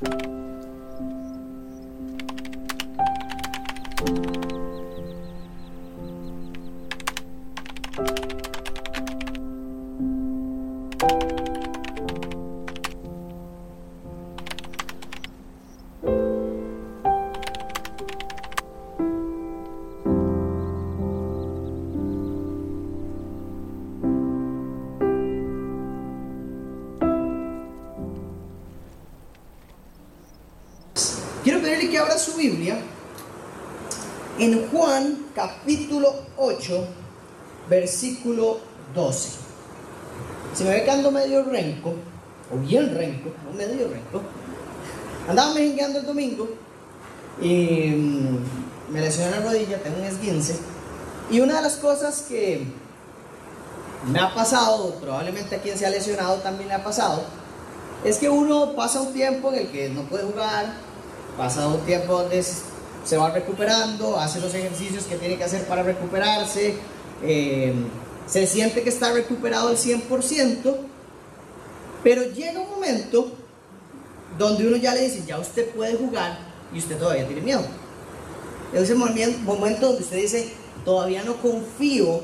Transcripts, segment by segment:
Quiero versículo 12. Si me ve que ando medio renco, o bien renco, no medio renco, andaba mejengueando el domingo y mm, me lesioné la rodilla, tengo un esguince. Y una de las cosas que me ha pasado, probablemente a quien se ha lesionado también le ha pasado, es que uno pasa un tiempo en el que no puede jugar, pasa un tiempo donde se va recuperando, hace los ejercicios que tiene que hacer para recuperarse, eh, se siente que está recuperado al 100%, pero llega un momento donde uno ya le dice, ya usted puede jugar y usted todavía tiene miedo. Es ese momento donde usted dice, todavía no confío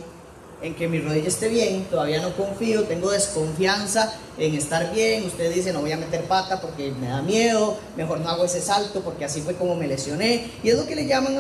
en que mi rodilla esté bien, todavía no confío, tengo desconfianza en estar bien, usted dice no voy a meter pata porque me da miedo, mejor no hago ese salto porque así fue como me lesioné, y es lo que le llaman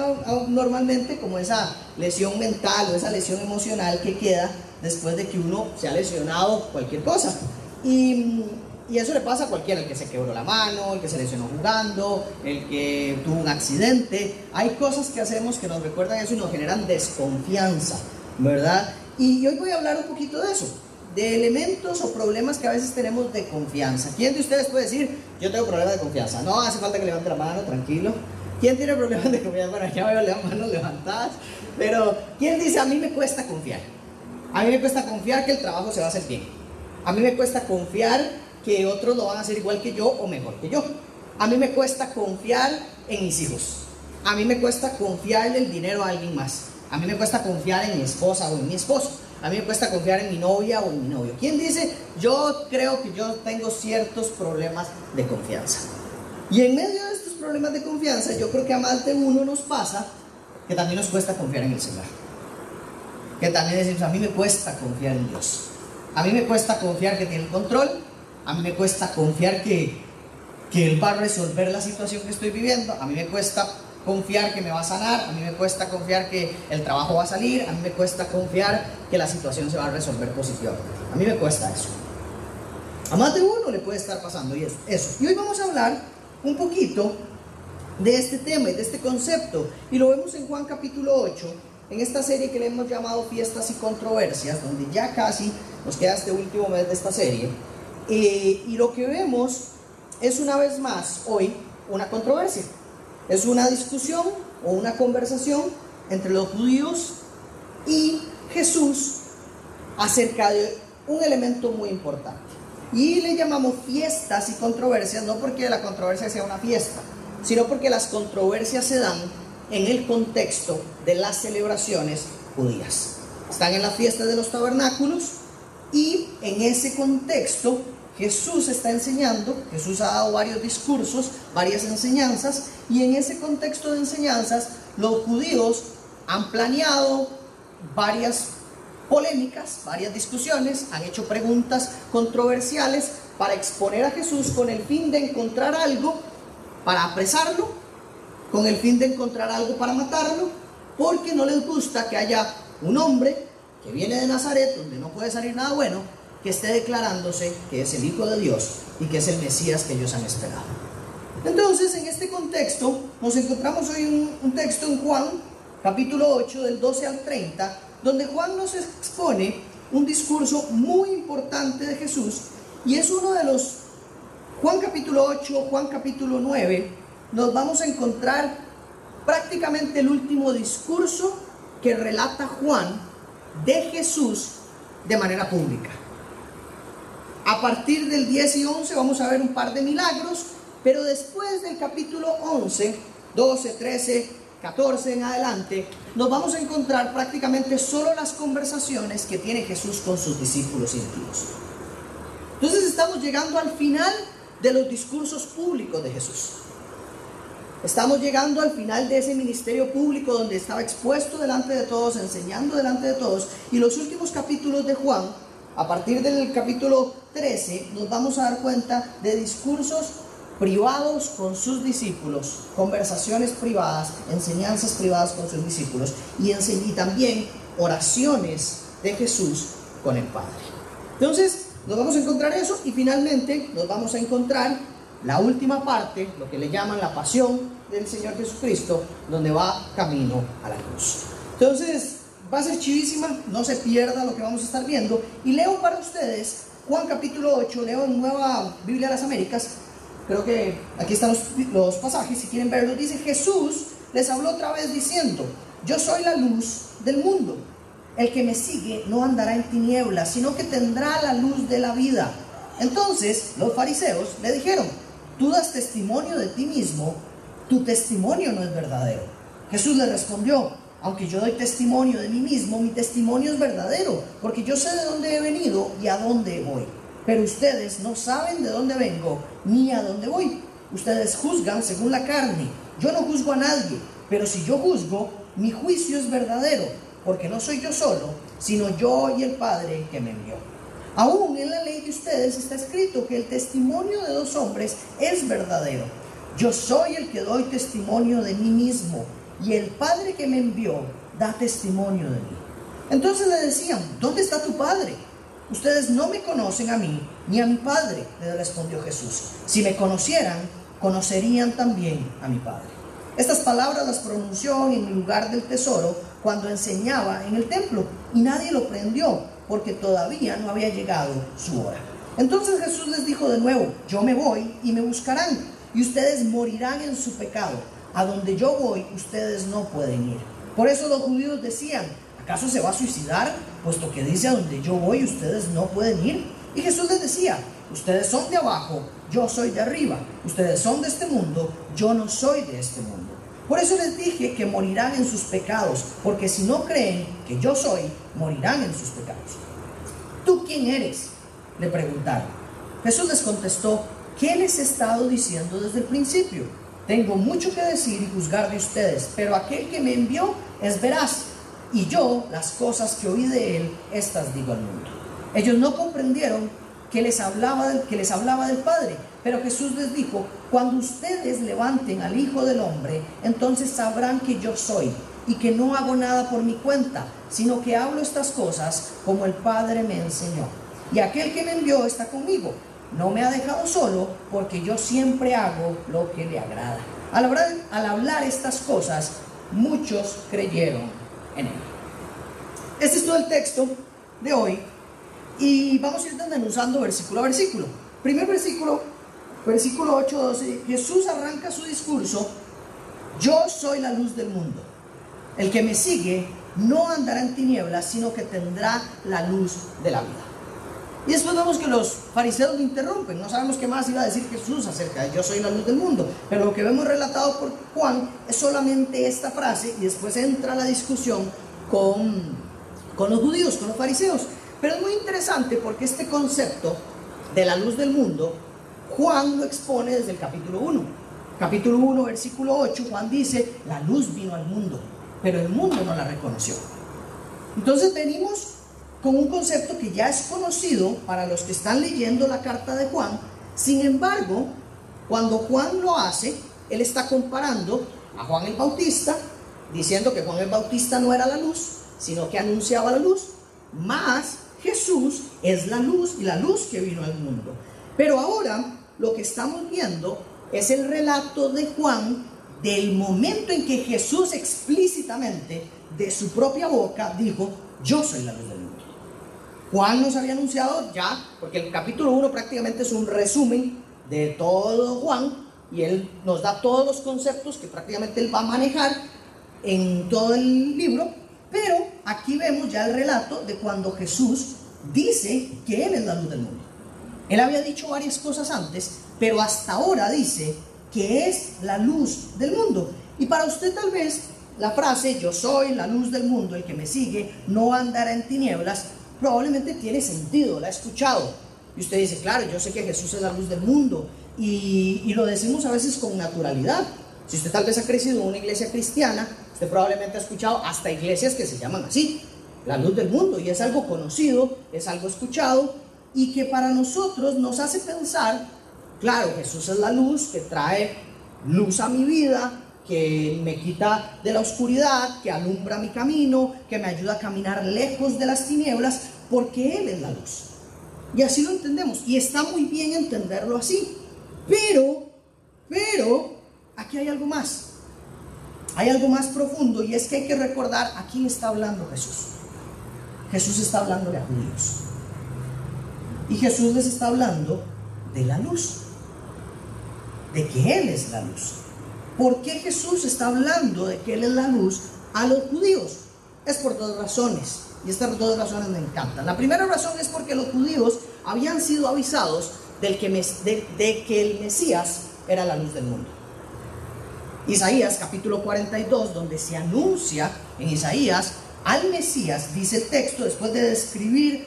normalmente como esa lesión mental o esa lesión emocional que queda después de que uno se ha lesionado cualquier cosa. Y, y eso le pasa a cualquiera, el que se quebró la mano, el que se lesionó jugando, el que tuvo un accidente. Hay cosas que hacemos que nos recuerdan eso y nos generan desconfianza, ¿verdad? Y hoy voy a hablar un poquito de eso, de elementos o problemas que a veces tenemos de confianza. ¿Quién de ustedes puede decir, yo tengo problemas de confianza? No hace falta que levante la mano, tranquilo. ¿Quién tiene problemas de confianza? Bueno, ya veo las manos levantadas. Pero, ¿quién dice, a mí me cuesta confiar? A mí me cuesta confiar que el trabajo se va a hacer bien. A mí me cuesta confiar que otros lo van a hacer igual que yo o mejor que yo. A mí me cuesta confiar en mis hijos. A mí me cuesta confiarle el dinero a alguien más. A mí me cuesta confiar en mi esposa o en mi esposo. A mí me cuesta confiar en mi novia o en mi novio. ¿Quién dice, yo creo que yo tengo ciertos problemas de confianza? Y en medio de estos problemas de confianza, yo creo que a más de uno nos pasa que también nos cuesta confiar en el Señor. Que también decimos, a mí me cuesta confiar en Dios. A mí me cuesta confiar que tiene el control. A mí me cuesta confiar que, que Él va a resolver la situación que estoy viviendo. A mí me cuesta confiar que me va a sanar, a mí me cuesta confiar que el trabajo va a salir, a mí me cuesta confiar que la situación se va a resolver positivamente. A mí me cuesta eso. A más de uno le puede estar pasando y eso. Y hoy vamos a hablar un poquito de este tema y de este concepto. Y lo vemos en Juan capítulo 8, en esta serie que le hemos llamado Fiestas y Controversias, donde ya casi nos queda este último mes de esta serie. Eh, y lo que vemos es una vez más hoy una controversia. Es una discusión o una conversación entre los judíos y Jesús acerca de un elemento muy importante. Y le llamamos fiestas y controversias, no porque la controversia sea una fiesta, sino porque las controversias se dan en el contexto de las celebraciones judías. Están en la fiesta de los tabernáculos y en ese contexto Jesús está enseñando, Jesús ha dado varios discursos, varias enseñanzas, y en ese contexto de enseñanzas los judíos han planeado varias polémicas, varias discusiones, han hecho preguntas controversiales para exponer a Jesús con el fin de encontrar algo para apresarlo, con el fin de encontrar algo para matarlo, porque no les gusta que haya un hombre que viene de Nazaret, donde no puede salir nada bueno, que esté declarándose que es el Hijo de Dios y que es el Mesías que ellos han esperado. Entonces, en este contexto, nos encontramos hoy un, un texto en Juan, capítulo 8, del 12 al 30, donde Juan nos expone un discurso muy importante de Jesús y es uno de los, Juan capítulo 8, Juan capítulo 9, nos vamos a encontrar prácticamente el último discurso que relata Juan de Jesús de manera pública. A partir del 10 y 11 vamos a ver un par de milagros, pero después del capítulo 11, 12, 13, 14 en adelante, nos vamos a encontrar prácticamente solo las conversaciones que tiene Jesús con sus discípulos íntimos. Entonces estamos llegando al final de los discursos públicos de Jesús. Estamos llegando al final de ese ministerio público donde estaba expuesto delante de todos, enseñando delante de todos. Y los últimos capítulos de Juan, a partir del capítulo 13, nos vamos a dar cuenta de discursos privados con sus discípulos, conversaciones privadas, enseñanzas privadas con sus discípulos y, y también oraciones de Jesús con el Padre. Entonces, nos vamos a encontrar eso y finalmente nos vamos a encontrar la última parte, lo que le llaman la pasión del Señor Jesucristo, donde va camino a la cruz. Entonces, va a ser chivísima, no se pierda lo que vamos a estar viendo. Y leo para ustedes Juan capítulo 8, leo en Nueva Biblia de las Américas. Creo que aquí están los, los pasajes, si quieren verlos. Dice, Jesús les habló otra vez diciendo, yo soy la luz del mundo. El que me sigue no andará en tinieblas, sino que tendrá la luz de la vida. Entonces los fariseos le dijeron, tú das testimonio de ti mismo, tu testimonio no es verdadero. Jesús le respondió, aunque yo doy testimonio de mí mismo, mi testimonio es verdadero, porque yo sé de dónde he venido y a dónde voy. Pero ustedes no saben de dónde vengo ni a dónde voy. Ustedes juzgan según la carne. Yo no juzgo a nadie, pero si yo juzgo, mi juicio es verdadero, porque no soy yo solo, sino yo y el Padre que me envió. Aún en la ley de ustedes está escrito que el testimonio de dos hombres es verdadero. Yo soy el que doy testimonio de mí mismo y el Padre que me envió da testimonio de mí. Entonces le decían, ¿dónde está tu Padre? Ustedes no me conocen a mí ni a mi Padre, le respondió Jesús. Si me conocieran, conocerían también a mi Padre. Estas palabras las pronunció en el lugar del tesoro cuando enseñaba en el templo y nadie lo prendió porque todavía no había llegado su hora. Entonces Jesús les dijo de nuevo, yo me voy y me buscarán, y ustedes morirán en su pecado. A donde yo voy, ustedes no pueden ir. Por eso los judíos decían, ¿acaso se va a suicidar? Puesto que dice, a donde yo voy, ustedes no pueden ir. Y Jesús les decía, ustedes son de abajo, yo soy de arriba. Ustedes son de este mundo, yo no soy de este mundo. Por eso les dije que morirán en sus pecados, porque si no creen que yo soy, morirán en sus pecados. ¿Tú quién eres? Le preguntaron. Jesús les contestó, ¿qué les he estado diciendo desde el principio? Tengo mucho que decir y juzgar de ustedes, pero aquel que me envió es veraz, y yo las cosas que oí de él, estas digo al mundo. Ellos no comprendieron que les hablaba del, que les hablaba del Padre, pero Jesús les dijo, cuando ustedes levanten al Hijo del Hombre, entonces sabrán que yo soy y que no hago nada por mi cuenta, sino que hablo estas cosas como el Padre me enseñó. Y aquel que me envió está conmigo. No me ha dejado solo porque yo siempre hago lo que le agrada. Al hablar, al hablar estas cosas, muchos creyeron en él. Este es todo el texto de hoy y vamos a ir desmenuzando versículo a versículo. Primer versículo, versículo 8, 12. Jesús arranca su discurso. Yo soy la luz del mundo. El que me sigue no andará en tinieblas, sino que tendrá la luz de la vida. Y después vemos que los fariseos lo interrumpen. No sabemos qué más iba a decir Jesús acerca de yo soy la luz del mundo. Pero lo que vemos relatado por Juan es solamente esta frase y después entra la discusión con, con los judíos, con los fariseos. Pero es muy interesante porque este concepto de la luz del mundo, Juan lo expone desde el capítulo 1. Capítulo 1, versículo 8, Juan dice, la luz vino al mundo, pero el mundo no la reconoció. Entonces venimos con un concepto que ya es conocido para los que están leyendo la carta de Juan. Sin embargo, cuando Juan lo hace, él está comparando a Juan el Bautista, diciendo que Juan el Bautista no era la luz, sino que anunciaba la luz, más Jesús es la luz y la luz que vino al mundo. Pero ahora lo que estamos viendo es el relato de Juan del momento en que Jesús explícitamente de su propia boca dijo, yo soy la luz. Juan nos había anunciado ya, porque el capítulo 1 prácticamente es un resumen de todo Juan y él nos da todos los conceptos que prácticamente él va a manejar en todo el libro, pero aquí vemos ya el relato de cuando Jesús dice que Él es la luz del mundo. Él había dicho varias cosas antes, pero hasta ahora dice que es la luz del mundo. Y para usted tal vez la frase yo soy la luz del mundo, el que me sigue no andará en tinieblas, probablemente tiene sentido, la ha escuchado. Y usted dice, claro, yo sé que Jesús es la luz del mundo. Y, lo decimos a veces con naturalidad. Si usted tal vez ha crecido en una iglesia cristiana, usted probablemente ha escuchado hasta iglesias que se llaman así, la luz del mundo. Y es algo conocido, es algo escuchado y que para nosotros nos hace pensar, claro, Jesús es la luz que trae luz a mi vida, que me quita de la oscuridad, que alumbra mi camino, que me ayuda a caminar lejos de las tinieblas, porque Él es la luz. Y así lo entendemos. Y está muy bien entenderlo así. Pero, pero, aquí hay algo más. Hay algo más profundo y es que hay que recordar a quién está hablando Jesús. Jesús está hablando de judíos. Y Jesús les está hablando de la luz. De que Él es la luz. ¿Por qué Jesús está hablando de que Él es la luz a los judíos? Es por dos razones. Y estas dos razones me encantan. La primera razón es porque los judíos habían sido avisados del que de, de que el Mesías era la luz del mundo. Isaías capítulo 42, donde se anuncia en Isaías al Mesías, dice el texto, después de describir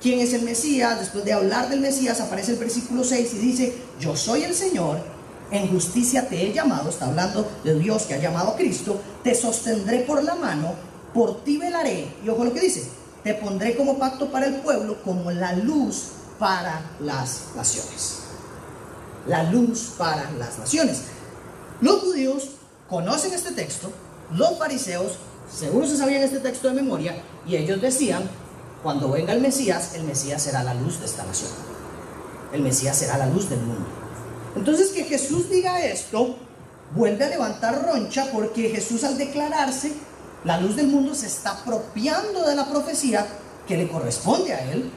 quién es el Mesías, después de hablar del Mesías, aparece el versículo 6 y dice, yo soy el Señor, en justicia te he llamado, está hablando de Dios que ha llamado a Cristo, te sostendré por la mano, por ti velaré, y ojo lo que dice, te pondré como pacto para el pueblo, como la luz para las naciones. La luz para las naciones. Los judíos conocen este texto, los fariseos seguro se sabían este texto de memoria, y ellos decían, cuando venga el Mesías, el Mesías será la luz de esta nación. El Mesías será la luz del mundo. Entonces que Jesús diga esto, vuelve a levantar roncha porque Jesús al declararse la luz del mundo se está apropiando de la profecía que le corresponde a él,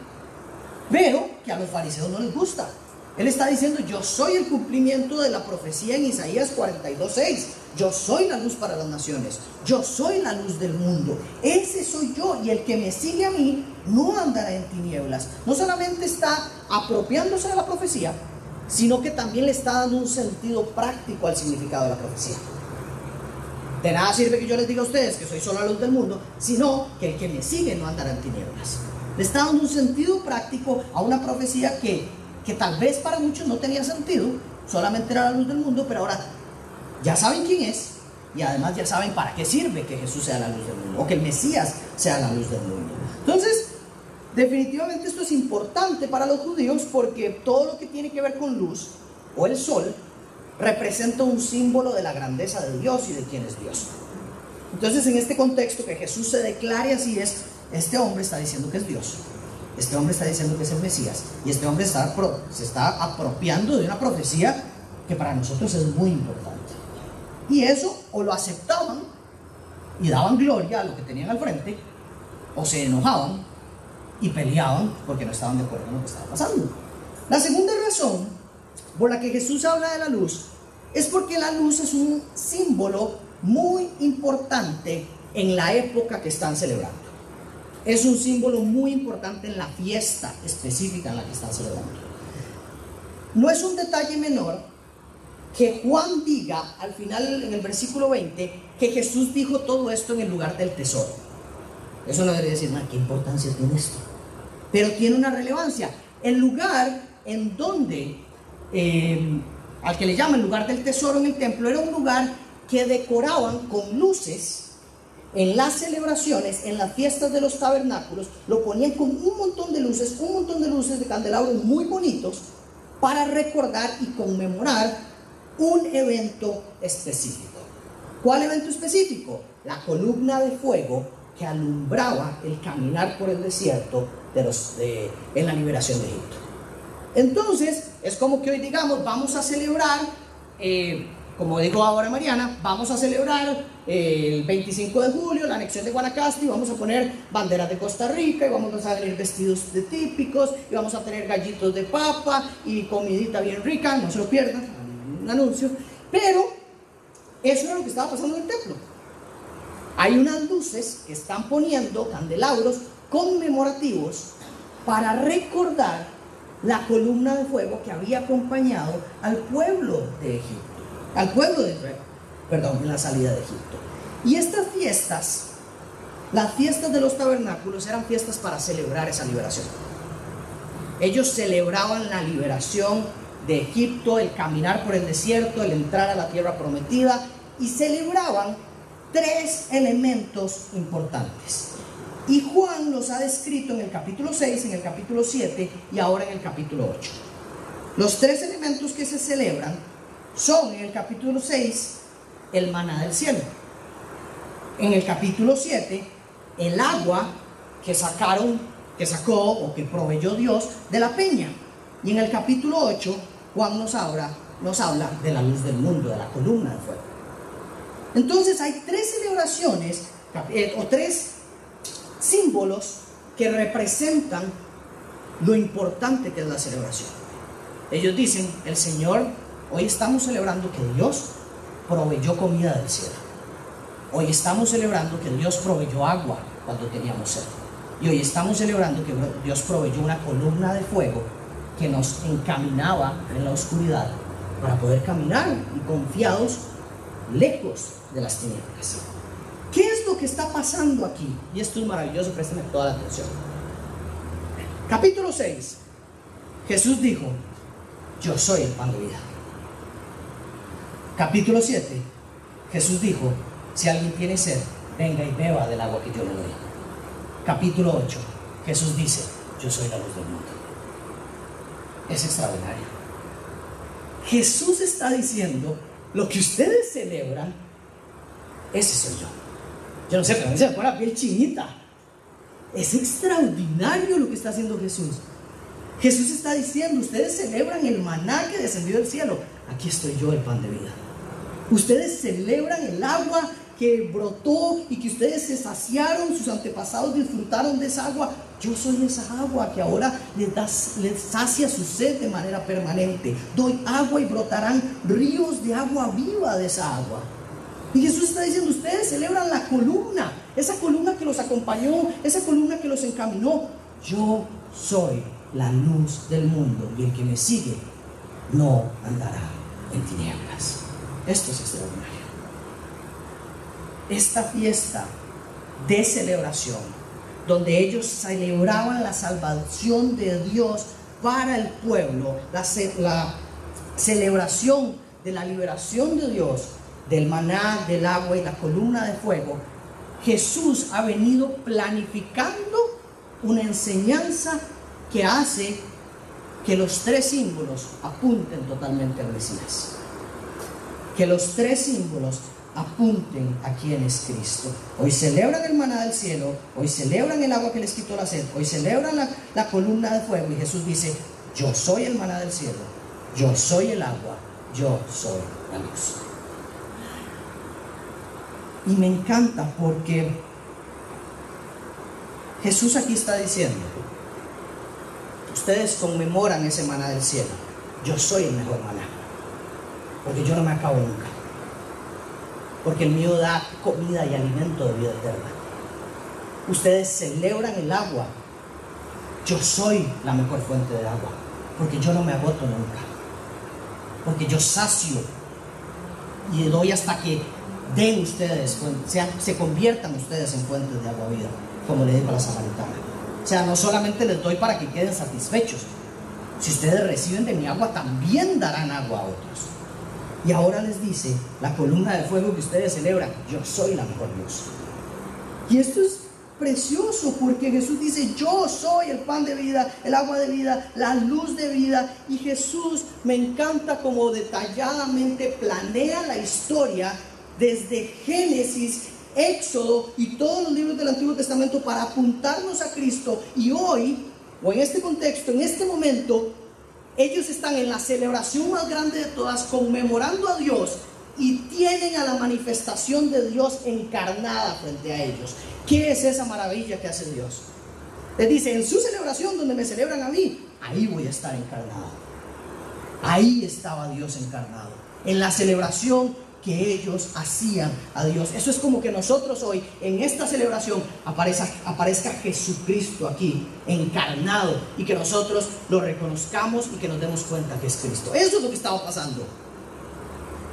pero que a los fariseos no les gusta. Él está diciendo, yo soy el cumplimiento de la profecía en Isaías 42.6. Yo soy la luz para las naciones. Yo soy la luz del mundo. Ese soy yo. Y el que me sigue a mí no andará en tinieblas. No solamente está apropiándose de la profecía, sino que también le está dando un sentido práctico al significado de la profecía. De nada sirve que yo les diga a ustedes que soy solo la luz del mundo, sino que el que me sigue no andará en tinieblas. Le está dando un sentido práctico a una profecía que que tal vez para muchos no tenía sentido, solamente era la luz del mundo, pero ahora ya saben quién es y además ya saben para qué sirve que Jesús sea la luz del mundo o que el Mesías sea la luz del mundo. Entonces, definitivamente esto es importante para los judíos porque todo lo que tiene que ver con luz o el sol representa un símbolo de la grandeza de Dios y de quién es Dios. Entonces, en este contexto que Jesús se declare así es, este hombre está diciendo que es Dios. Este hombre está diciendo que es el Mesías y este hombre está, se está apropiando de una profecía que para nosotros es muy importante. Y eso o lo aceptaban y daban gloria a lo que tenían al frente, o se enojaban y peleaban porque no estaban de acuerdo con lo que estaba pasando. La segunda razón por la que Jesús habla de la luz es porque la luz es un símbolo muy importante en la época que están celebrando es un símbolo muy importante en la fiesta específica en la que están celebrando. No es un detalle menor que Juan diga al final en el versículo 20 que Jesús dijo todo esto en el lugar del tesoro. Eso no debería decir, nada, ¿qué importancia tiene esto? Pero tiene una relevancia. El lugar en donde, eh, al que le llaman lugar del tesoro en el templo, era un lugar que decoraban con luces en las celebraciones, en las fiestas de los tabernáculos, lo ponían con un montón de luces, un montón de luces de candelabros muy bonitos para recordar y conmemorar un evento específico. ¿Cuál evento específico? La columna de fuego que alumbraba el caminar por el desierto en la liberación de Egipto. Entonces, es como que hoy digamos, vamos a celebrar eh, como dijo ahora Mariana, vamos a celebrar el 25 de julio la anexión de Guanacaste y vamos a poner banderas de Costa Rica y vamos a tener vestidos de típicos y vamos a tener gallitos de papa y comidita bien rica, no se lo pierdan, un anuncio. Pero eso era lo que estaba pasando en el templo. Hay unas luces que están poniendo candelabros conmemorativos para recordar la columna de fuego que había acompañado al pueblo de Egipto al pueblo de Israel, perdón, en la salida de Egipto. Y estas fiestas, las fiestas de los tabernáculos eran fiestas para celebrar esa liberación. Ellos celebraban la liberación de Egipto, el caminar por el desierto, el entrar a la tierra prometida y celebraban tres elementos importantes. Y Juan los ha descrito en el capítulo 6, en el capítulo 7 y ahora en el capítulo 8. Los tres elementos que se celebran son en el capítulo 6 el maná del cielo. En el capítulo 7 el agua que sacaron, que sacó o que proveyó Dios de la peña. Y en el capítulo 8 Juan nos habla, nos habla de la luz del mundo, de la columna de fuego. Entonces hay tres celebraciones eh, o tres símbolos que representan lo importante que es la celebración. Ellos dicen, el Señor, hoy estamos celebrando que Dios proveyó comida del cielo. Hoy estamos celebrando que Dios proveyó agua cuando teníamos sed. Y hoy estamos celebrando que Dios proveyó una columna de fuego que nos encaminaba en la oscuridad para poder caminar y confiados lejos de las tinieblas. ¿Qué es lo que está pasando aquí? Y esto es maravilloso, préstame toda la atención. Capítulo 6. Jesús dijo, yo soy el pan de vida. Capítulo 7. Jesús dijo, si alguien tiene sed, venga y beba del agua que yo le doy. Capítulo 8. Jesús dice, yo soy la luz del mundo. Es extraordinario. Jesús está diciendo, lo que ustedes celebran, ese soy yo. Yo no sé, pero a mí se me pone la piel chinita. Es extraordinario lo que está haciendo Jesús. Jesús está diciendo, ustedes celebran el maná que descendió del cielo. Aquí estoy yo, el pan de vida. Ustedes celebran el agua que brotó y que ustedes se saciaron, sus antepasados disfrutaron de esa agua. Yo soy esa agua que ahora les, les sacia su sed de manera permanente. Doy agua y brotarán ríos de agua viva de esa agua. Y Jesús está diciendo, ustedes celebran la columna, esa columna que los acompañó, esa columna que los encaminó. Yo soy la luz del mundo y el que me sigue no andará en tinieblas. Esto es extraordinario. Esta fiesta de celebración, donde ellos celebraban la salvación de Dios para el pueblo, la, celebración de la liberación de Dios del maná, del agua y la columna de fuego, Jesús ha venido planificando una enseñanza que hace que los tres símbolos apunten totalmente al Mesías. Que los tres símbolos apunten a quién es Cristo. Hoy celebran el maná del cielo, hoy celebran el agua que les quitó la sed, hoy celebran la, la columna de fuego y Jesús dice, yo soy el maná del cielo, yo soy el agua, yo soy la luz. Y me encanta porque Jesús aquí está diciendo, ustedes conmemoran ese maná del cielo, yo soy el mejor maná, porque yo no me acabo nunca, porque el mío da comida y alimento de vida eterna. Ustedes celebran el agua, yo soy la mejor fuente de agua, porque yo no me agoto nunca, porque yo sacio y doy hasta que den ustedes, se conviertan ustedes en fuentes de agua vida, como le dijo a la samaritana. O sea, no solamente les doy para que queden satisfechos, si ustedes reciben de mi agua, también darán agua a otros. Y ahora les dice, la columna de fuego que ustedes celebran, yo soy la mejor luz. Y esto es precioso porque Jesús dice, yo soy el pan de vida, el agua de vida, la luz de vida. Y Jesús me encanta como detalladamente planea la historia desde Génesis, Éxodo y todos los libros del Antiguo Testamento para apuntarnos a Cristo. Y hoy, o en este contexto, en este momento, ellos están en la celebración más grande de todas, conmemorando a Dios y tienen a la manifestación de Dios encarnada frente a ellos. ¿Qué es esa maravilla que hace Dios? Les dice, en su celebración donde me celebran a mí, ahí voy a estar encarnado. Ahí estaba Dios encarnado. En la celebración que ellos hacían a Dios. Eso es como que nosotros hoy, en esta celebración, aparezca, aparezca Jesucristo aquí, encarnado, y que nosotros lo reconozcamos y que nos demos cuenta que es Cristo. Eso es lo que estaba pasando.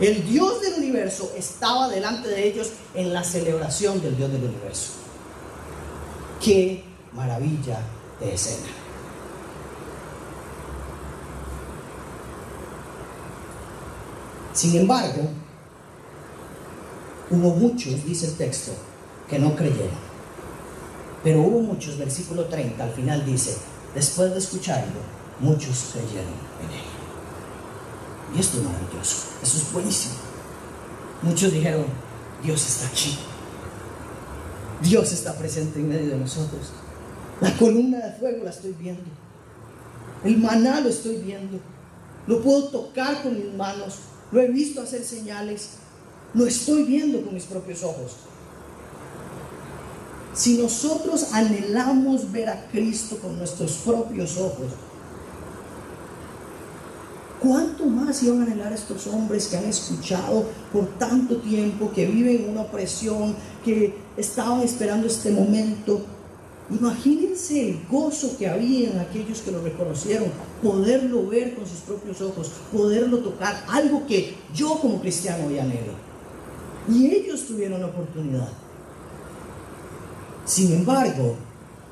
El Dios del universo estaba delante de ellos en la celebración del Dios del universo. Qué maravilla de escena. Sin embargo, hubo muchos, dice el texto, que no creyeron. Pero hubo muchos, versículo 30, al final dice, después de escucharlo, muchos creyeron en él. Y esto es maravilloso, eso es buenísimo. Muchos dijeron, Dios está aquí. Dios está presente en medio de nosotros. La columna de fuego la estoy viendo. El maná lo estoy viendo. Lo puedo tocar con mis manos. Lo he visto hacer señales. Lo estoy viendo con mis propios ojos. Si nosotros anhelamos ver a Cristo con nuestros propios ojos, ¿cuánto más iban a anhelar estos hombres que han escuchado por tanto tiempo, que viven en una opresión, que estaban esperando este momento? Imagínense el gozo que había en aquellos que lo reconocieron, poderlo ver con sus propios ojos, poderlo tocar, algo que yo como cristiano hoy anhelo. Y ellos tuvieron oportunidad. Sin embargo,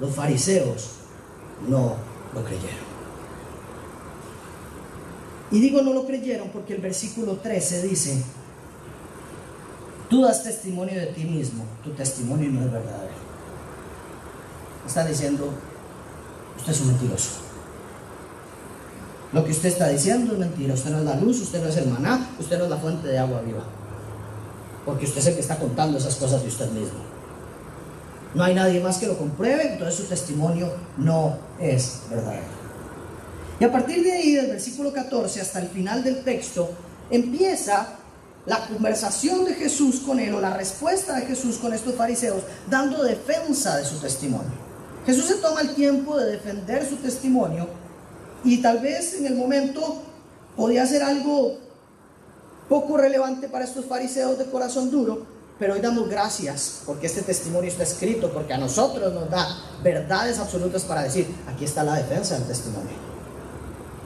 los fariseos no lo creyeron. Y digo no lo creyeron porque el versículo 13 dice, tú das testimonio de ti mismo, tu testimonio no es verdadero. Está diciendo, usted es un mentiroso. Lo que usted está diciendo es mentira. Usted no es la luz, usted no es el maná, usted no es la fuente de agua viva. Porque usted es el que está contando esas cosas de usted mismo no hay nadie más que lo compruebe, entonces su testimonio no es verdadero. Y a partir de ahí, del versículo 14 hasta el final del texto, empieza la conversación de Jesús con él o la respuesta de Jesús con estos fariseos, dando defensa de su testimonio. Jesús se toma el tiempo de defender su testimonio y tal vez en el momento podía ser algo poco relevante para estos fariseos de corazón duro, pero hoy damos gracias porque este testimonio está escrito, porque a nosotros nos da verdades absolutas para decir, aquí está la defensa del testimonio.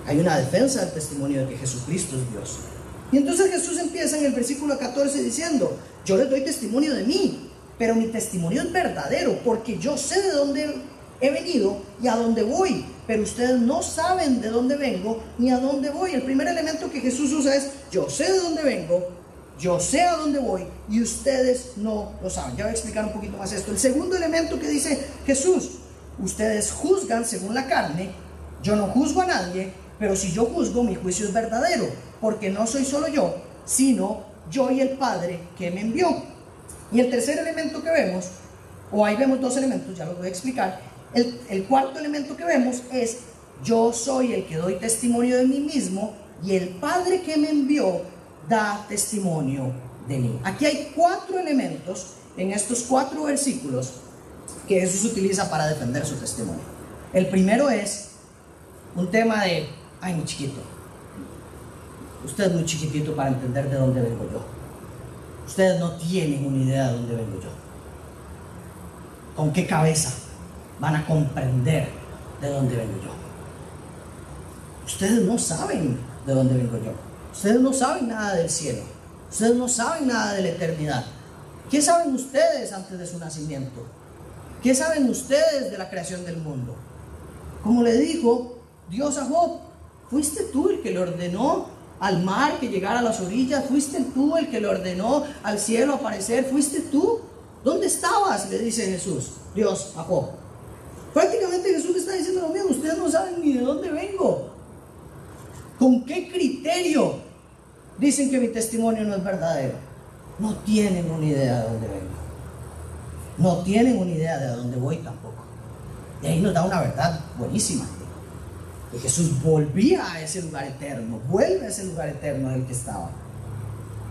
Hay una defensa del testimonio de que Jesucristo es Dios. Y entonces Jesús empieza en el versículo 14 diciendo, yo les doy testimonio de mí, pero mi testimonio es verdadero, porque yo sé de dónde he venido y a dónde voy, pero ustedes no saben de dónde vengo ni a dónde voy. El primer elemento que Jesús usa es, yo sé de dónde vengo, yo sé a dónde voy y ustedes no lo saben. Ya voy a explicar un poquito más esto. El segundo elemento que dice Jesús, ustedes juzgan según la carne, yo no juzgo a nadie, pero si yo juzgo, mi juicio es verdadero, porque no soy solo yo, sino yo y el Padre que me envió. Y el tercer elemento que vemos, o ahí vemos dos elementos, ya lo voy a explicar, el, cuarto elemento que vemos es, yo soy el que doy testimonio de mí mismo y el Padre que me envió da testimonio de mí. Aquí hay cuatro elementos en estos cuatro versículos que Jesús utiliza para defender su testimonio. El primero es un tema de, ay, mi chiquito, usted es muy chiquitito para entender de dónde vengo yo. Ustedes no tienen una idea de dónde vengo yo. ¿Con qué cabeza van a comprender de dónde vengo yo? Ustedes no saben de dónde vengo yo. Ustedes no saben nada del cielo. Ustedes no saben nada de la eternidad. ¿Qué saben ustedes antes de su nacimiento? ¿Qué saben ustedes de la creación del mundo? Como le dijo Dios a Job, fuiste tú el que le ordenó al mar que llegara a las orillas, fuiste tú el que le ordenó al cielo aparecer, fuiste tú. ¿Dónde estabas? Le dice Jesús, Dios a Job. Prácticamente Jesús está diciendo lo mismo, ustedes no saben ni de dónde vengo. ¿Con qué criterio dicen que mi testimonio no es verdadero. No tienen una idea de dónde vengo. No tienen una idea de dónde voy tampoco. Y ahí nos da una verdad buenísima. Que Jesús volvía a ese lugar eterno, vuelve a ese lugar eterno en el que estaba.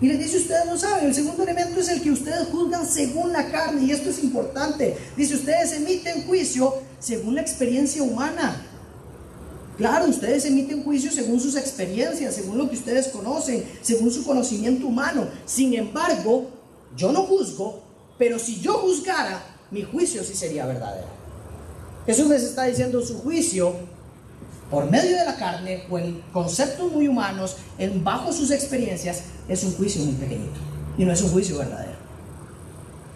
Y les dice, ustedes no saben, el segundo elemento es el que ustedes juzgan según la carne, y esto es importante. Dice, ustedes emiten juicio según la experiencia humana, Claro, ustedes emiten juicios según sus experiencias, según lo que ustedes conocen, según su conocimiento humano. Sin embargo, yo no juzgo, pero si yo juzgara, mi juicio sí sería verdadero. Jesús les está diciendo su juicio por medio de la carne o en conceptos muy humanos, en bajo sus experiencias, es un juicio muy pequeñito y no es un juicio verdadero.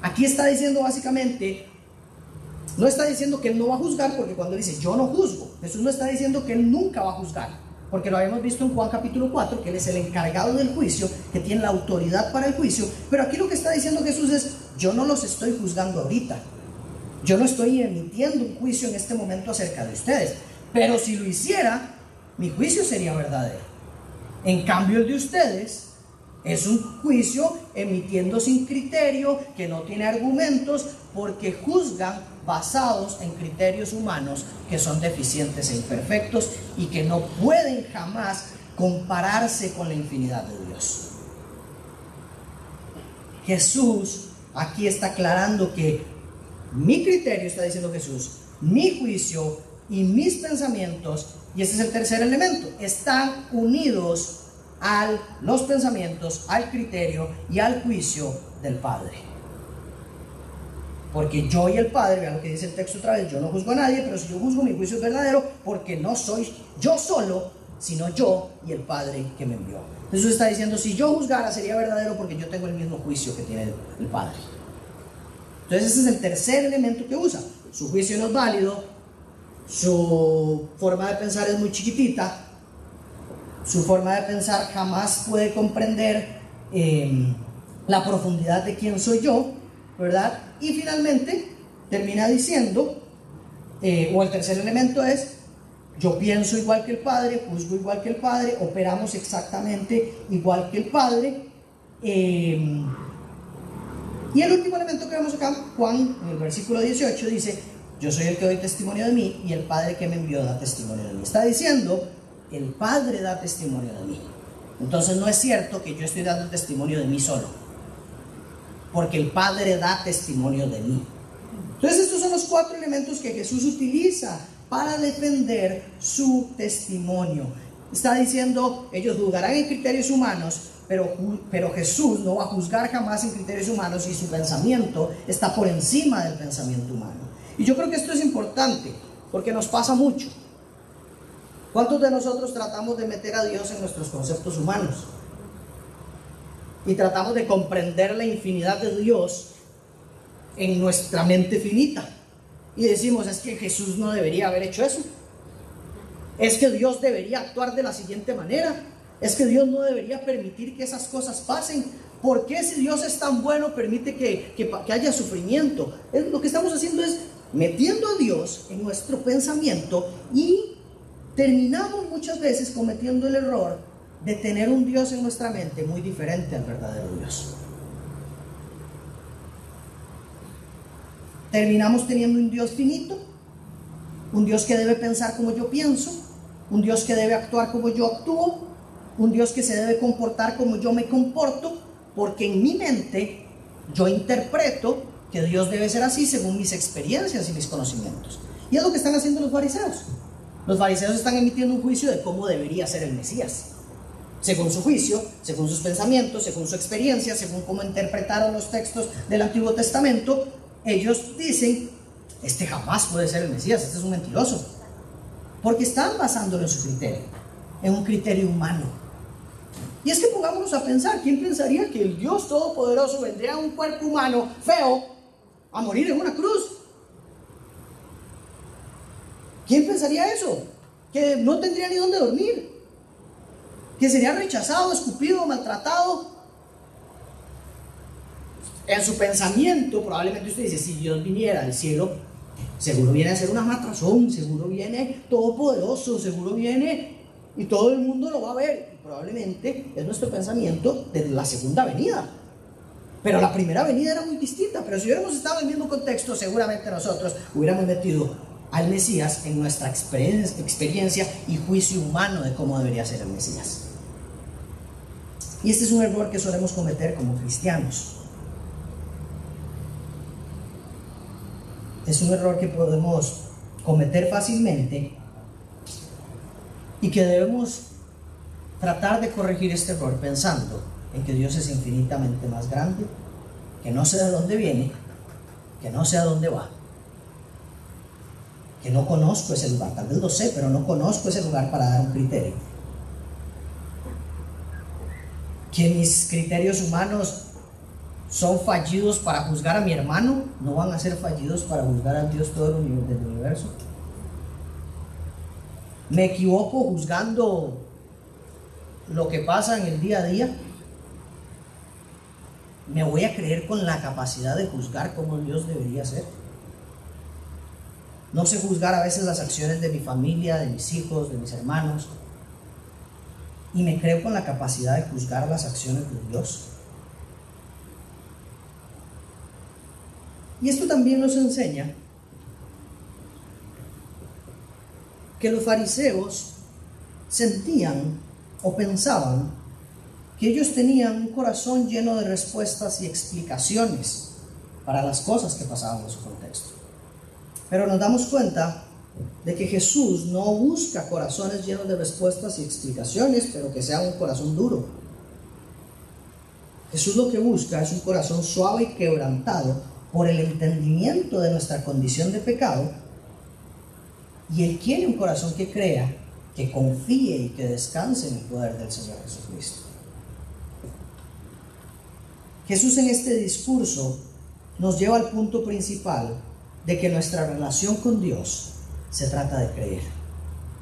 Aquí está diciendo básicamente no está diciendo que él no va a juzgar, porque cuando dice yo no juzgo, Jesús no está diciendo que él nunca va a juzgar. porque lo habíamos visto en Juan capítulo 4, que Él es el encargado del juicio, que tiene la autoridad para el juicio, pero aquí lo que está diciendo Jesús es, yo no los estoy juzgando ahorita, yo no estoy emitiendo un juicio en este momento acerca de ustedes, pero si lo hiciera, mi juicio sería verdadero. En cambio el de ustedes es un juicio emitiendo sin criterio, que no tiene argumentos, porque juzgan basados en criterios humanos que son deficientes e imperfectos y que no pueden jamás compararse con la infinidad de Dios. Jesús aquí está aclarando que mi criterio, está diciendo Jesús, mi juicio y mis pensamientos, y ese es el tercer elemento, están unidos a los pensamientos, al criterio y al juicio del Padre. Porque yo y el Padre, vean lo que dice el texto otra vez, yo no juzgo a nadie, pero si yo juzgo mi juicio es verdadero, porque no soy yo solo, sino yo y el Padre que me envió. Jesús está diciendo, si yo juzgara sería verdadero porque yo tengo el mismo juicio que tiene el, Padre. Entonces ese es el tercer elemento que usa. Su juicio no es válido, su forma de pensar es muy chiquitita, su forma de pensar jamás puede comprender em, la profundidad de quién soy yo, ¿verdad? Y finalmente termina diciendo, eh, o el tercer elemento es, yo pienso igual que el Padre, juzgo igual que el Padre, operamos exactamente igual que el Padre. Em, y el último elemento que vemos acá, Juan, en el versículo 18, dice, yo soy el que doy testimonio de mí y el Padre que me envió da testimonio de mí. Está diciendo el Padre da testimonio de mí. Entonces no es cierto que yo estoy dando testimonio de mí solo, porque el Padre da testimonio de mí. Entonces estos son los cuatro elementos que Jesús utiliza para defender su testimonio. Está diciendo, ellos juzgarán en criterios humanos, pero, pero Jesús no va a juzgar jamás en criterios humanos y su pensamiento está por encima del pensamiento humano. Y yo creo que esto es importante, porque nos pasa mucho. ¿Cuántos de nosotros tratamos de meter a Dios en nuestros conceptos humanos? Y tratamos de comprender la infinidad de Dios en nuestra mente finita. Y decimos, es que Jesús no debería haber hecho eso. Es que Dios debería actuar de la siguiente manera. Es que Dios no debería permitir que esas cosas pasen. ¿Por qué si Dios es tan bueno permite que, que haya sufrimiento? Lo que estamos haciendo es metiendo a Dios en nuestro pensamiento y terminamos muchas veces cometiendo el error de tener un Dios en nuestra mente muy diferente al verdadero Dios. Terminamos teniendo un Dios finito, un Dios que debe pensar como yo pienso, un Dios que debe actuar como yo actúo, un Dios que se debe comportar como yo me comporto, porque en mi mente yo interpreto que Dios debe ser así según mis experiencias y mis conocimientos. Y es lo que están haciendo los fariseos. Los fariseos están emitiendo un juicio de cómo debería ser el Mesías. Según su juicio, según sus pensamientos, según su experiencia, según cómo interpretaron los textos del Antiguo Testamento, ellos dicen, este jamás puede ser el Mesías, este es un mentiroso. Porque están basándolo en su criterio, en un criterio humano. Y es que pongámonos a pensar, ¿quién pensaría que el Dios Todopoderoso vendría a un cuerpo humano feo a morir en una cruz? ¿Quién pensaría eso? Que no tendría ni dónde dormir. Que sería rechazado, escupido, maltratado. En su pensamiento, probablemente usted dice, si Dios viniera al cielo, seguro viene a ser una matrazón, seguro viene todopoderoso, seguro viene y todo el mundo lo va a ver. Probablemente es nuestro pensamiento de la segunda venida. Pero la primera venida era muy distinta. Pero si hubiéramos estado en el mismo contexto, seguramente nosotros hubiéramos metido al Mesías en nuestra experiencia y juicio humano de cómo debería ser el Mesías. Y este es un error que solemos cometer como cristianos. Es un error que podemos cometer fácilmente y que debemos tratar de corregir este error pensando en que Dios es infinitamente más grande, que no sé de dónde viene, que no sé a dónde va que no conozco ese lugar, tal vez lo sé, pero no conozco ese lugar para dar un criterio. Que mis criterios humanos son fallidos para juzgar a mi hermano, no van a ser fallidos para juzgar a Dios todo el universo. ¿Me equivoco juzgando lo que pasa en el día a día? ¿Me voy a creer con la capacidad de juzgar como Dios debería ser? No sé juzgar a veces las acciones de mi familia, de mis hijos, de mis hermanos. Y me creo con la capacidad de juzgar las acciones de Dios. Y esto también nos enseña que los fariseos sentían o pensaban que ellos tenían un corazón lleno de respuestas y explicaciones para las cosas que pasaban en su contexto. Pero nos damos cuenta de que Jesús no busca corazones llenos de respuestas y explicaciones, pero que sea un corazón duro. Jesús lo que busca es un corazón suave y quebrantado por el entendimiento de nuestra condición de pecado y Él quiere un corazón que crea, que confíe y que descanse en el poder del Señor Jesucristo. Jesús en este discurso nos lleva al punto principal de que nuestra relación con Dios se trata de creer,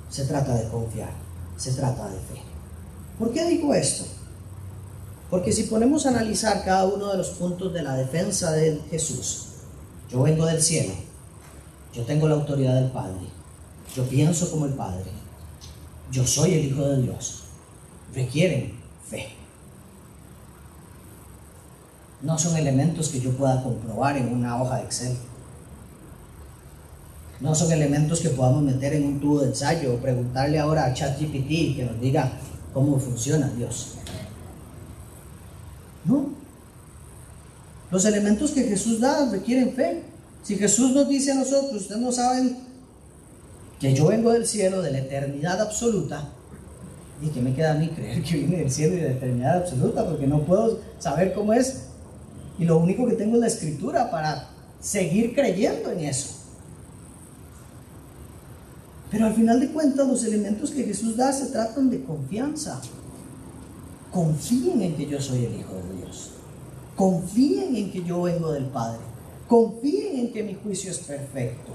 se trata de confiar, se trata de fe. ¿Por qué digo esto? Porque si ponemos a analizar cada uno de los puntos de la defensa de Jesús, yo vengo del cielo, yo tengo la autoridad del Padre, yo pienso como el Padre. Yo soy el Hijo de Dios. Requieren fe. No son elementos que yo pueda comprobar en una hoja de Excel. No son elementos que podamos meter en un tubo de ensayo o preguntarle ahora a ChatGPT que nos diga cómo funciona Dios. No. Los elementos que Jesús da requieren fe. Si Jesús nos dice a nosotros, ustedes no saben que yo vengo del cielo, de la eternidad absoluta, y que me queda a mí creer que viene del cielo y de la eternidad absoluta, porque no puedo saber cómo es. Y lo único que tengo es la escritura para seguir creyendo en eso. Pero al final de cuentas los elementos que Jesús da se tratan de confianza. Confíen en que yo soy el Hijo de Dios. Confíen en que yo vengo del Padre. Confíen en que mi juicio es perfecto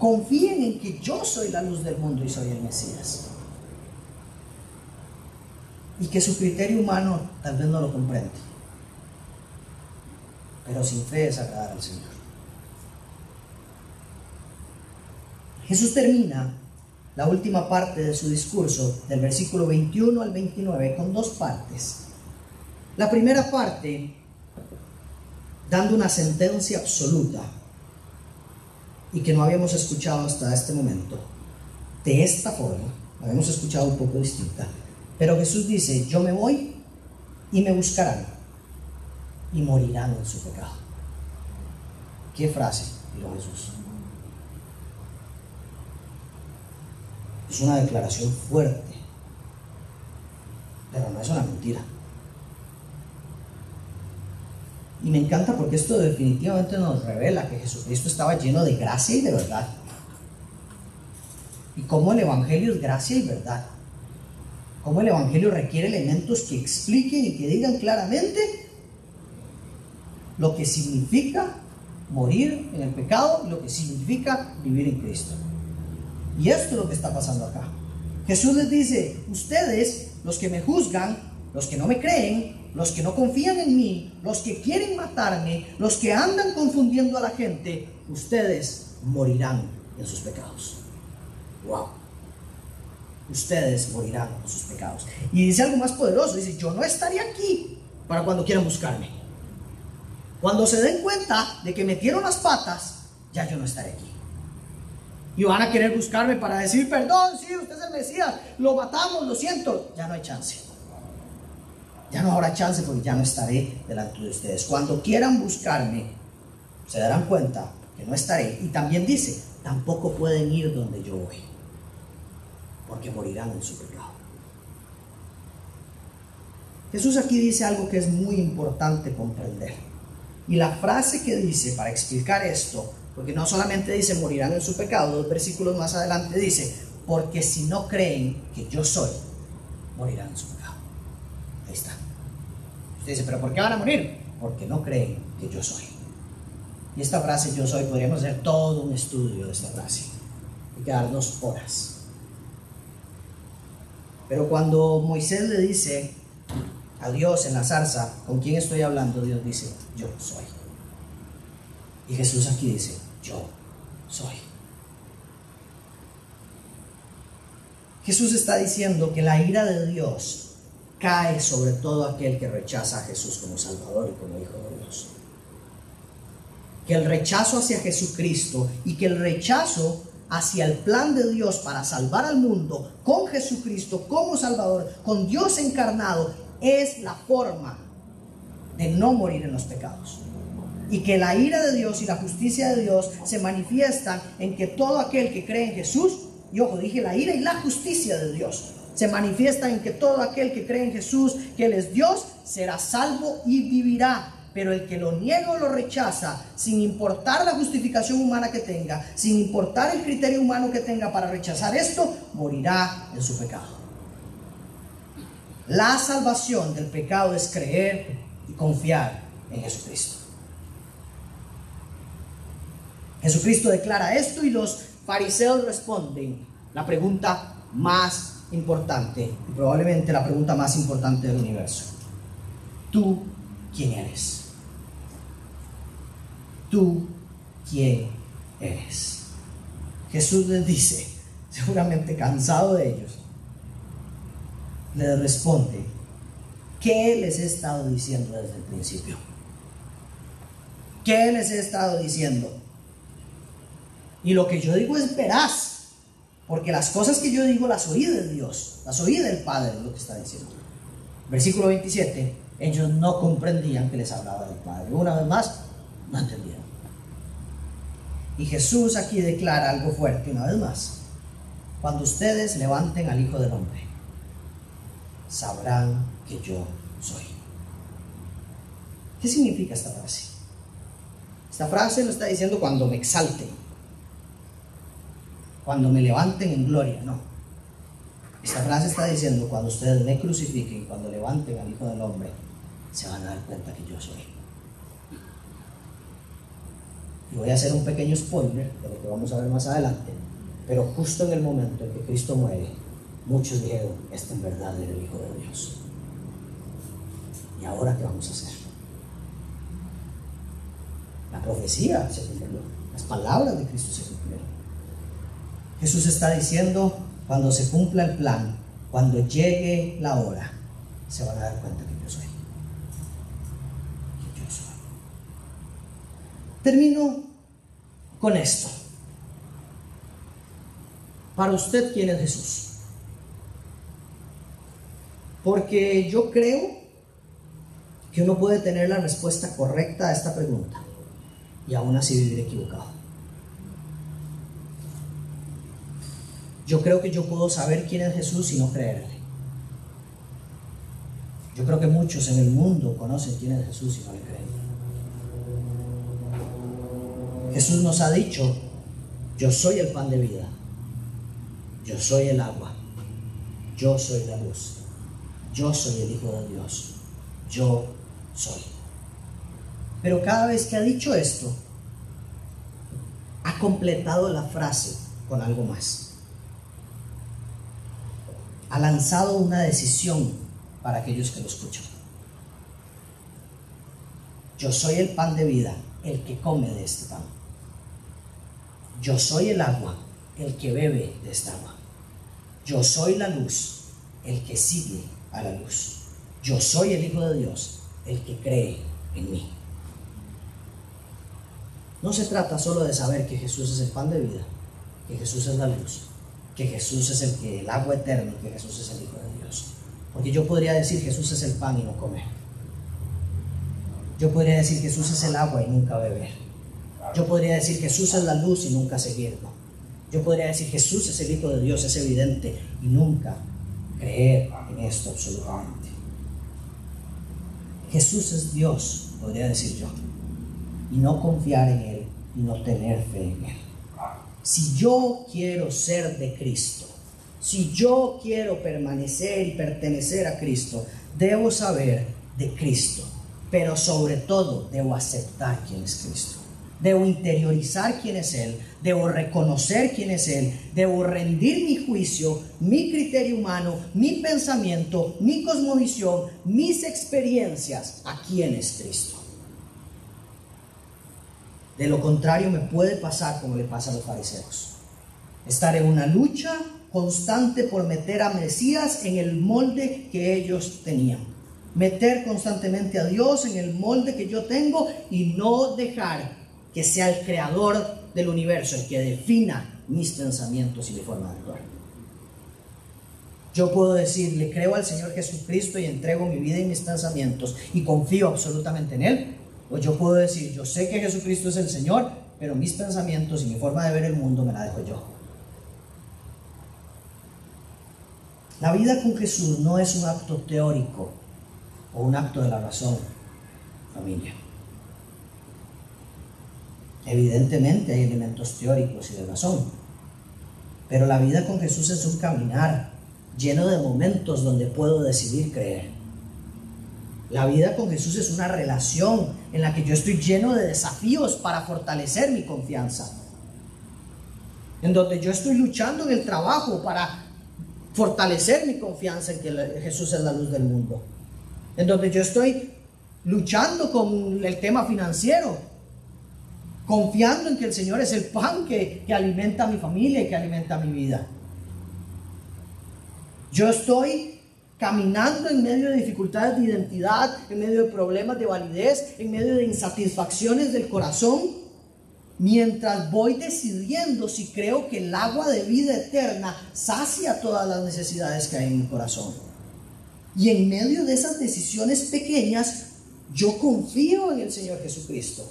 confíen en que yo soy la luz del mundo y soy el Mesías. Y que su criterio humano tal vez no lo comprende. Pero sin fe es agradar al Señor. Jesús termina la última parte de su discurso, del versículo 21 al 29, con dos partes. La primera parte, dando una sentencia absoluta y que no habíamos escuchado hasta este momento. De esta forma, habíamos escuchado un poco distinta. Pero Jesús dice, yo me voy y me buscarán y morirán en su pecado. ¿Qué frase dijo Jesús? Es una declaración fuerte, pero no es una mentira. Y me encanta porque esto definitivamente nos revela que Jesucristo estaba lleno de gracia y de verdad. Y cómo el Evangelio es gracia y verdad. Cómo el Evangelio requiere elementos que expliquen y que digan claramente lo que significa morir en el pecado y lo que significa vivir en Cristo. Y esto es lo que está pasando acá. Jesús les dice, ustedes, los que me juzgan, los que no me creen, los que no confían en mí, los que quieren matarme, los que andan confundiendo a la gente, ustedes morirán en sus pecados. Wow. Ustedes morirán en sus pecados. Y dice algo más poderoso, dice, yo no estaré aquí para cuando quieran buscarme. Cuando se den cuenta de que metieron las patas, ya yo no estaré aquí. Y van a querer buscarme para decir, perdón, sí, usted es el Mesías, lo matamos, lo siento. Ya no hay chance. Ya no habrá chance porque ya no estaré delante de ustedes. Cuando quieran buscarme, se darán cuenta que no estaré. Y también dice, tampoco pueden ir donde yo voy, porque morirán en su pecado. Jesús aquí dice algo que es muy importante comprender. Y la frase que dice para explicar esto, porque no solamente dice morirán en su pecado, dos versículos más adelante dice, porque si no creen que yo soy, morirán en su pecado. Ahí está. Usted dice, pero ¿por qué van a morir? Porque no creen que yo soy. Y esta frase yo soy, podríamos hacer todo un estudio de esta frase. y quedarnos horas. Pero cuando Moisés le dice a Dios en la zarza, ¿con quién estoy hablando? Dios dice, yo soy. Y Jesús aquí dice, yo soy. Jesús está diciendo que la ira de Dios cae sobre todo aquel que rechaza a Jesús como Salvador y como Hijo de Dios. Que el rechazo hacia Jesucristo y que el rechazo hacia el plan de Dios para salvar al mundo con Jesucristo como Salvador, con Dios encarnado, es la forma de no morir en los pecados. Y que la ira de Dios y la justicia de Dios se manifiestan en que todo aquel que cree en Jesús, y ojo, dije la ira y la justicia de Dios, se manifiesta en que todo aquel que cree en Jesús, que Él es Dios, será salvo y vivirá. Pero el que lo niega o lo rechaza, sin importar la justificación humana que tenga, sin importar el criterio humano que tenga para rechazar esto, morirá en su pecado. La salvación del pecado es creer y confiar en Jesucristo. Jesucristo declara esto y los fariseos responden la pregunta más importante y probablemente la pregunta más importante del universo. ¿Tú quién eres? ¿Tú quién eres? Jesús les dice, seguramente cansado de ellos, les responde, ¿qué les he estado diciendo desde el principio? ¿Qué les he estado diciendo? Y lo que yo digo es veraz, porque las cosas que yo digo las oí de Dios, las oí del Padre, lo que está diciendo. Versículo 27, ellos no comprendían que les hablaba del Padre. Una vez más, no entendieron. Y Jesús aquí declara algo fuerte una vez más. Cuando ustedes levanten al Hijo del Hombre, sabrán que yo soy. ¿Qué significa esta frase? Esta frase lo está diciendo cuando me exalte, cuando me levanten en gloria, no. Esta frase está diciendo cuando ustedes me crucifiquen, cuando levanten al Hijo del Hombre, se van a dar cuenta que yo soy. Y voy a hacer un pequeño spoiler de lo que vamos a ver más adelante, pero justo en el momento en que Cristo muere, muchos dijeron, este en verdad era el Hijo de Dios. ¿Y ahora qué vamos a hacer? La profecía se cumplió, las palabras de Cristo se cumplieron. Jesús está diciendo, cuando se cumpla el plan, cuando llegue la hora, se van a dar cuenta que yo soy. Que yo soy. Termino con esto. Para usted, ¿quién es Jesús? Porque yo creo que uno puede tener la respuesta correcta a esta pregunta y aún así vivir equivocado. Yo creo que yo puedo saber quién es Jesús y no creerle. Yo creo que muchos en el mundo conocen quién es Jesús y no le creen. Jesús nos ha dicho, yo soy el pan de vida, yo soy el agua, yo soy la luz, yo soy el Hijo de Dios, yo soy. Pero cada vez que ha dicho esto, ha completado la frase con algo más. Ha lanzado una decisión para aquellos que lo escuchan. Yo soy el pan de vida, el que come de este pan. Yo soy el agua, el que bebe de esta agua. Yo soy la luz, el que sigue a la luz. Yo soy el Hijo de Dios, el que cree en mí. No se trata solo de saber que Jesús es el pan de vida, que Jesús es la luz, que Jesús es el, que, el agua eterna, que Jesús es el Hijo de Dios. Porque yo podría decir Jesús es el pan y no comer. Yo podría decir Jesús es el agua y nunca beber. Yo podría decir Jesús es la luz y nunca seguirlo. Yo podría decir Jesús es el Hijo de Dios, es evidente, y nunca creer en esto absolutamente. Jesús es Dios, podría decir yo, y no confiar en Él y no tener fe en Él. Si yo quiero ser de Cristo, si yo quiero permanecer y pertenecer a Cristo, debo saber de Cristo, pero sobre todo debo aceptar quién es Cristo. Debo interiorizar quién es Él. Debo reconocer quién es Él. Debo rendir mi juicio, mi criterio humano, mi pensamiento, mi cosmovisión, mis experiencias a quién es Cristo. De lo contrario me puede pasar como le pasa a los fariseos. Estar en una lucha constante por meter a Mesías en el molde que ellos tenían. Meter constantemente a Dios en el molde que yo tengo y no dejar que sea el creador del universo el que defina mis pensamientos y mi forma de actuar. Yo puedo decir, le creo al Señor Jesucristo y entrego mi vida y mis pensamientos y confío absolutamente en Él. O yo puedo decir, yo sé que Jesucristo es el Señor, pero mis pensamientos y mi forma de ver el mundo me la dejo yo. La vida con Jesús no es un acto teórico o un acto de la razón, familia. Evidentemente hay elementos teóricos y de razón, pero la vida con Jesús es un caminar lleno de momentos donde puedo decidir creer. La vida con Jesús es una relación en la que yo estoy lleno de desafíos para fortalecer mi confianza. En donde yo estoy luchando en el trabajo para fortalecer mi confianza en que Jesús es la luz del mundo. En donde yo estoy luchando con el tema financiero, confiando en que el Señor es el pan que, que alimenta a mi familia y que alimenta mi vida. Yo estoy caminando en medio de dificultades de identidad, en medio de problemas de validez, en medio de insatisfacciones del corazón, mientras voy decidiendo si creo que el agua de vida eterna sacia todas las necesidades que hay en mi corazón. Y en medio de esas decisiones pequeñas, yo confío en el Señor Jesucristo.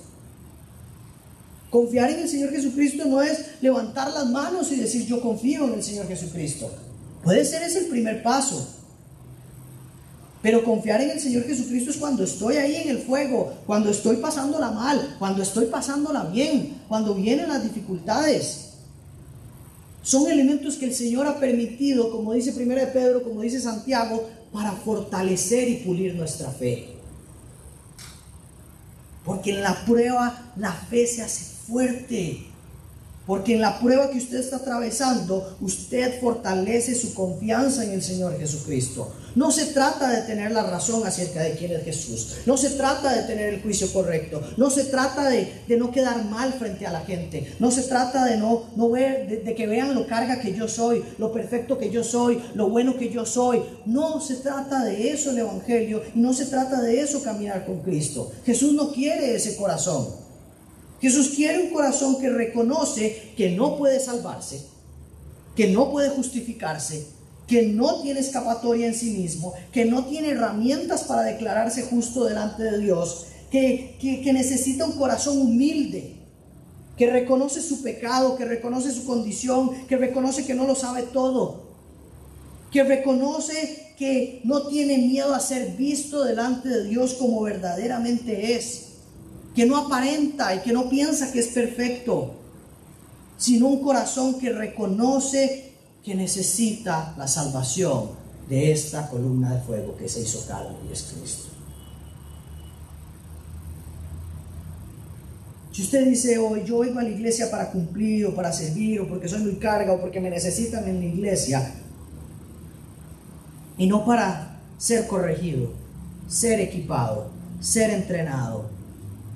Confiar en el Señor Jesucristo no es levantar las manos y decir yo confío en el Señor Jesucristo. Puede ser ese el primer paso, pero confiar en el Señor Jesucristo es cuando estoy ahí en el fuego, cuando estoy pasándola mal, cuando estoy pasándola bien, cuando vienen las dificultades. Son elementos que el Señor ha permitido, como dice 1 de Pedro, como dice Santiago, para fortalecer y pulir nuestra fe. Porque en la prueba la fe se hace fuerte. Porque en la prueba que usted está atravesando, usted fortalece su confianza en el Señor Jesucristo. No se trata de tener la razón acerca de quién es Jesús. No se trata de tener el juicio correcto. No se trata de, no quedar mal frente a la gente. No se trata de no, ver, de que vean lo carga que yo soy, lo perfecto que yo soy, lo bueno que yo soy. No se trata de eso el Evangelio. No se trata de eso caminar con Cristo. Jesús no quiere ese corazón. Jesús quiere un corazón que reconoce que no puede salvarse, que no puede justificarse, que no tiene escapatoria en sí mismo, que no tiene herramientas para declararse justo delante de Dios, que, que, necesita un corazón humilde, que reconoce su pecado, que reconoce su condición, que reconoce que no lo sabe todo, que reconoce que no tiene miedo a ser visto delante de Dios como verdaderamente es que no aparenta y que no piensa que es perfecto, sino un corazón que reconoce que necesita la salvación de esta columna de fuego que se hizo carne y es Cristo. Si usted dice hoy, yo vengo a la iglesia para cumplir o para servir o porque soy muy carga o porque me necesitan en la iglesia, y no para ser corregido, ser equipado, ser entrenado,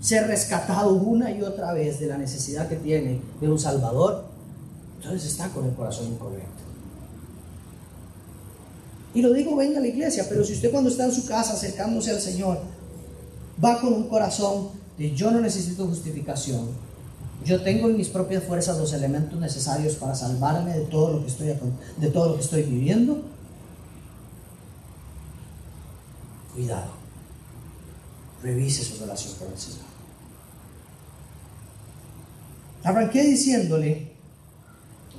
ser rescatado una y otra vez de la necesidad que tiene de un Salvador, entonces está con el corazón incorrecto. Y lo digo, venga a la iglesia, pero si usted cuando está en su casa acercándose al Señor, va con un corazón de yo no necesito justificación, yo tengo en mis propias fuerzas los elementos necesarios para salvarme de todo lo que estoy, de todo lo que estoy viviendo, cuidado, revise su relación con el Señor. Arranqué diciéndole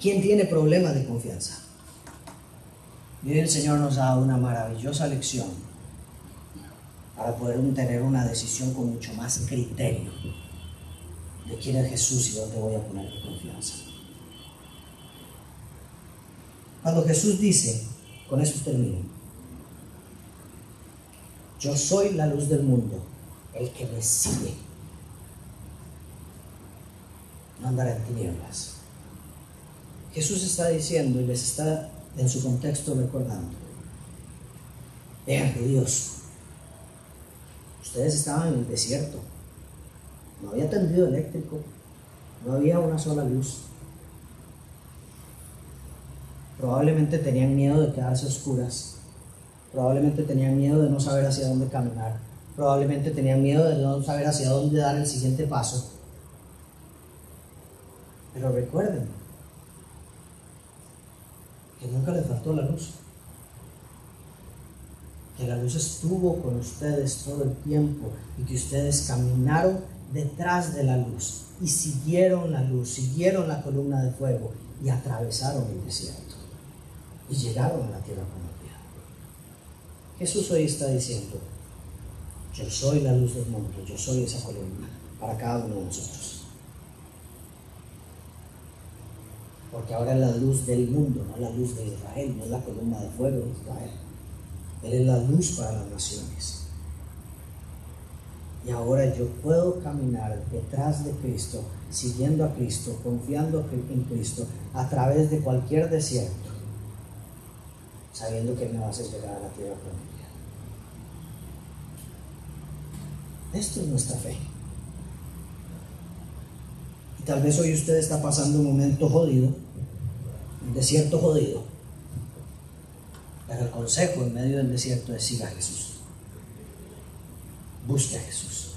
quién tiene problemas de confianza. Y el Señor nos da una maravillosa lección para poder tener una decisión con mucho más criterio de quién es Jesús y dónde voy a poner mi confianza. Cuando Jesús dice, con eso termino, yo soy la luz del mundo, el que me sigue no andará en tinieblas. Jesús está diciendo y les está en su contexto recordando, vean que Dios, ustedes estaban en el desierto, no había tendido eléctrico, no había una sola luz. Probablemente tenían miedo de quedarse oscuras, probablemente tenían miedo de no saber hacia dónde caminar, probablemente tenían miedo de no saber hacia dónde dar el siguiente paso. Pero recuerden que nunca les faltó la luz. Que la luz estuvo con ustedes todo el tiempo y que ustedes caminaron detrás de la luz y siguieron la luz, siguieron la columna de fuego y atravesaron el desierto y llegaron a la tierra prometida. Jesús hoy está diciendo, yo soy la luz del mundo, yo soy esa columna para cada uno de nosotros. Porque ahora es la luz del mundo, no la luz de Israel, no es la columna de fuego de Israel. Él es la luz para las naciones. Y ahora yo puedo caminar detrás de Cristo, siguiendo a Cristo, confiando en Cristo, a través de cualquier desierto, sabiendo que me va a llegar a la tierra prometida. Esto es nuestra fe. Y tal vez hoy usted está pasando un momento jodido, desierto jodido. Pero el consejo en medio del desierto es siga a Jesús. Busque a Jesús.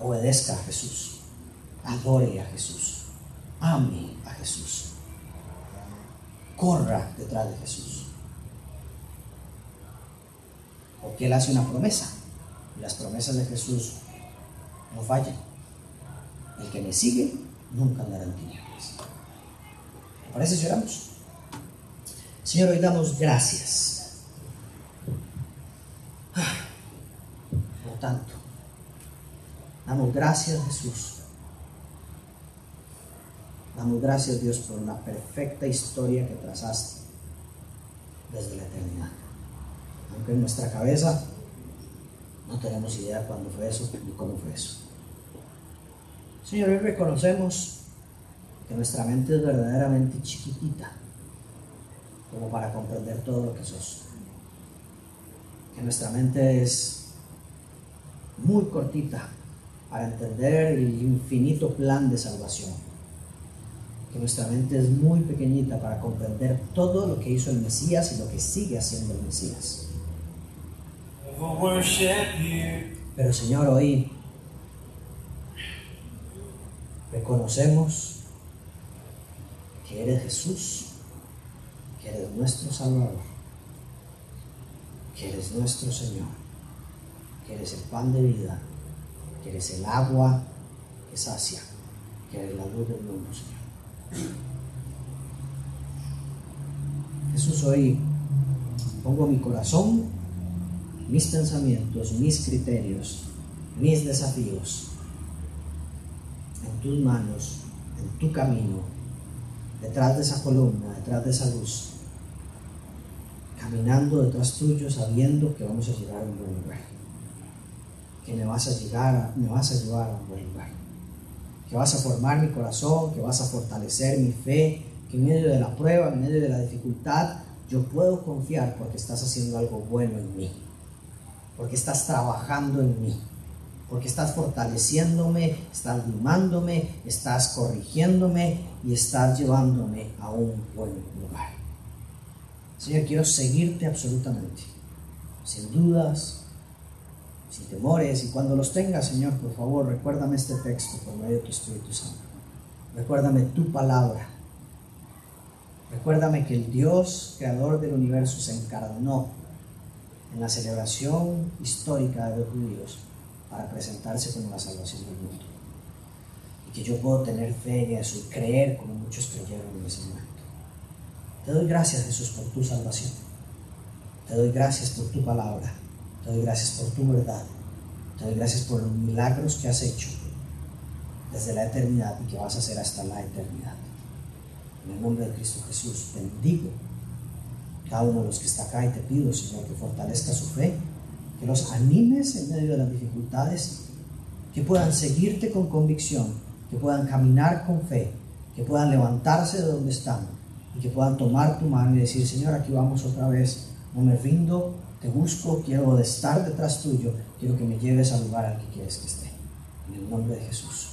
Obedezca a Jesús. Adore a Jesús. Ame a Jesús. Corra detrás de Jesús. Porque Él hace una promesa. Y las promesas de Jesús no fallan. El que me sigue nunca andará en tinieblas parece si oramos? Señor, hoy damos gracias. Por tanto, damos gracias Jesús. Damos gracias Dios por una perfecta historia que trazaste desde la eternidad. Aunque en nuestra cabeza no tenemos idea cuándo fue eso ni cómo fue eso. Señor, hoy reconocemos que nuestra mente es verdaderamente chiquitita como para comprender todo lo que sos. Que nuestra mente es muy cortita para entender el infinito plan de salvación. Que nuestra mente es muy pequeñita para comprender todo lo que hizo el Mesías y lo que sigue haciendo el Mesías. Pero Señor, hoy reconocemos que eres Jesús, que eres nuestro Salvador, que eres nuestro Señor, que eres el pan de vida, que eres el agua que sacia, que eres la luz del mundo, Señor. Jesús, hoy pongo mi corazón, mis pensamientos, mis criterios, mis desafíos en tus manos, en tu camino detrás de esa columna, detrás de esa luz, caminando detrás tuyo sabiendo que vamos a llegar a un buen lugar, que me vas a llegar, me vas a llevar a un buen lugar, que vas a formar mi corazón, que vas a fortalecer mi fe, que en medio de la prueba, en medio de la dificultad, yo puedo confiar porque estás haciendo algo bueno en mí, porque estás trabajando en mí porque estás fortaleciéndome, estás limándome, estás corrigiéndome y estás llevándome a un buen lugar. Señor, quiero seguirte absolutamente, sin dudas, sin temores, y cuando los tengas, Señor, por favor, recuérdame este texto por medio de tu Espíritu Santo. Recuérdame tu palabra. Recuérdame que el Dios, creador del universo, se encarnó en la celebración histórica de los judíos para presentarse como la salvación del mundo. Y que yo puedo tener fe en eso y creer como muchos creyeron en ese momento. Te doy gracias Jesús por tu salvación. Te doy gracias por tu palabra. Te doy gracias por tu verdad. Te doy gracias por los milagros que has hecho desde la eternidad y que vas a hacer hasta la eternidad. En el nombre de Cristo Jesús, bendigo cada uno de los que está acá y te pido, Señor, que fortalezca su fe que los animes en medio de las dificultades, que puedan seguirte con convicción que puedan caminar con fe, que puedan levantarse de donde están y que puedan tomar tu mano y decir, Señor, aquí vamos otra vez, no me rindo, te busco, quiero estar detrás tuyo, quiero que me lleves al lugar al que quieres que esté. En el nombre de Jesús.